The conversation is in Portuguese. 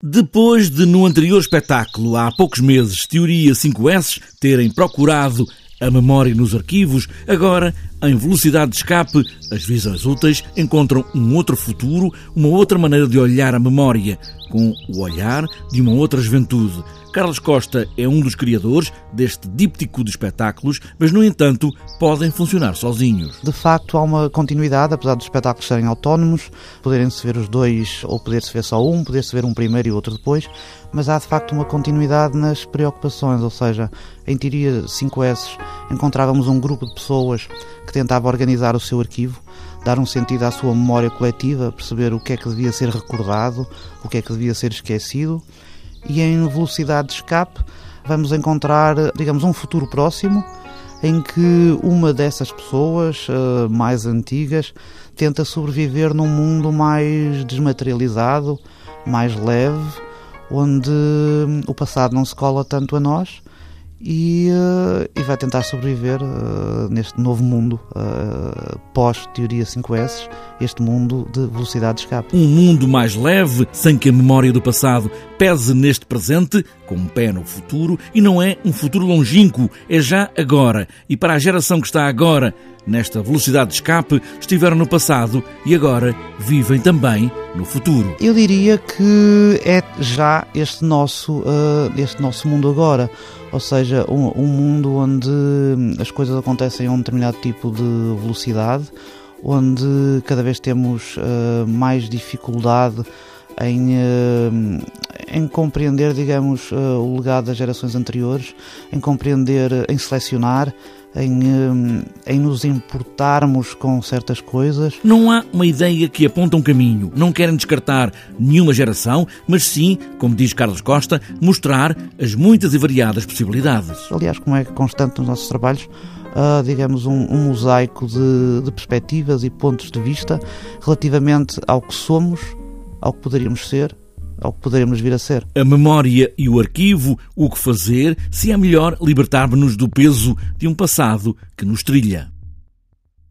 Depois de, no anterior espetáculo, há poucos meses, Teoria 5S terem procurado a memória nos arquivos, agora, em velocidade de escape, as visões úteis encontram um outro futuro, uma outra maneira de olhar a memória, com o olhar de uma outra juventude. Carlos Costa é um dos criadores deste díptico de espetáculos, mas, no entanto, podem funcionar sozinhos. De facto, há uma continuidade, apesar dos espetáculos serem autónomos, poderem-se ver os dois, ou poder-se ver só um, poder-se ver um primeiro e outro depois, mas há de facto uma continuidade nas preocupações, ou seja, em teoria 5S encontrávamos um grupo de pessoas que tentava organizar o seu arquivo, dar um sentido à sua memória coletiva, perceber o que é que devia ser recordado, o que é que devia ser esquecido, e em velocidade de escape vamos encontrar, digamos, um futuro próximo em que uma dessas pessoas uh, mais antigas tenta sobreviver num mundo mais desmaterializado, mais leve, onde o passado não se cola tanto a nós e, uh, e vai tentar sobreviver uh, neste novo mundo uh, pós-teoria 5S, este mundo de velocidade de escape. Um mundo mais leve, sem que a memória do passado pese neste presente, com um pé no futuro, e não é um futuro longínquo, é já agora. E para a geração que está agora nesta velocidade de escape, estiveram no passado e agora vivem também no futuro. Eu diria que é já este nosso, este nosso mundo agora ou seja, um, um, mundo onde as coisas acontecem a um determinado tipo de velocidade, onde cada vez temos uh, mais dificuldade em, uh, em compreender, digamos, uh, o legado das gerações anteriores, em compreender, em selecionar, em, eh, em nos importarmos com certas coisas. Não há uma ideia que aponta um caminho. Não querem descartar nenhuma geração, mas sim, como diz Carlos Costa, mostrar as muitas e variadas possibilidades. Aliás, como é constante nos nossos trabalhos, uh, digamos, um, um mosaico de, de perspectivas e pontos de vista relativamente ao que somos, ao que poderíamos ser ao que poderemos vir a ser. A memória e o arquivo, o que fazer, se é melhor libertar-nos do peso de um passado que nos trilha.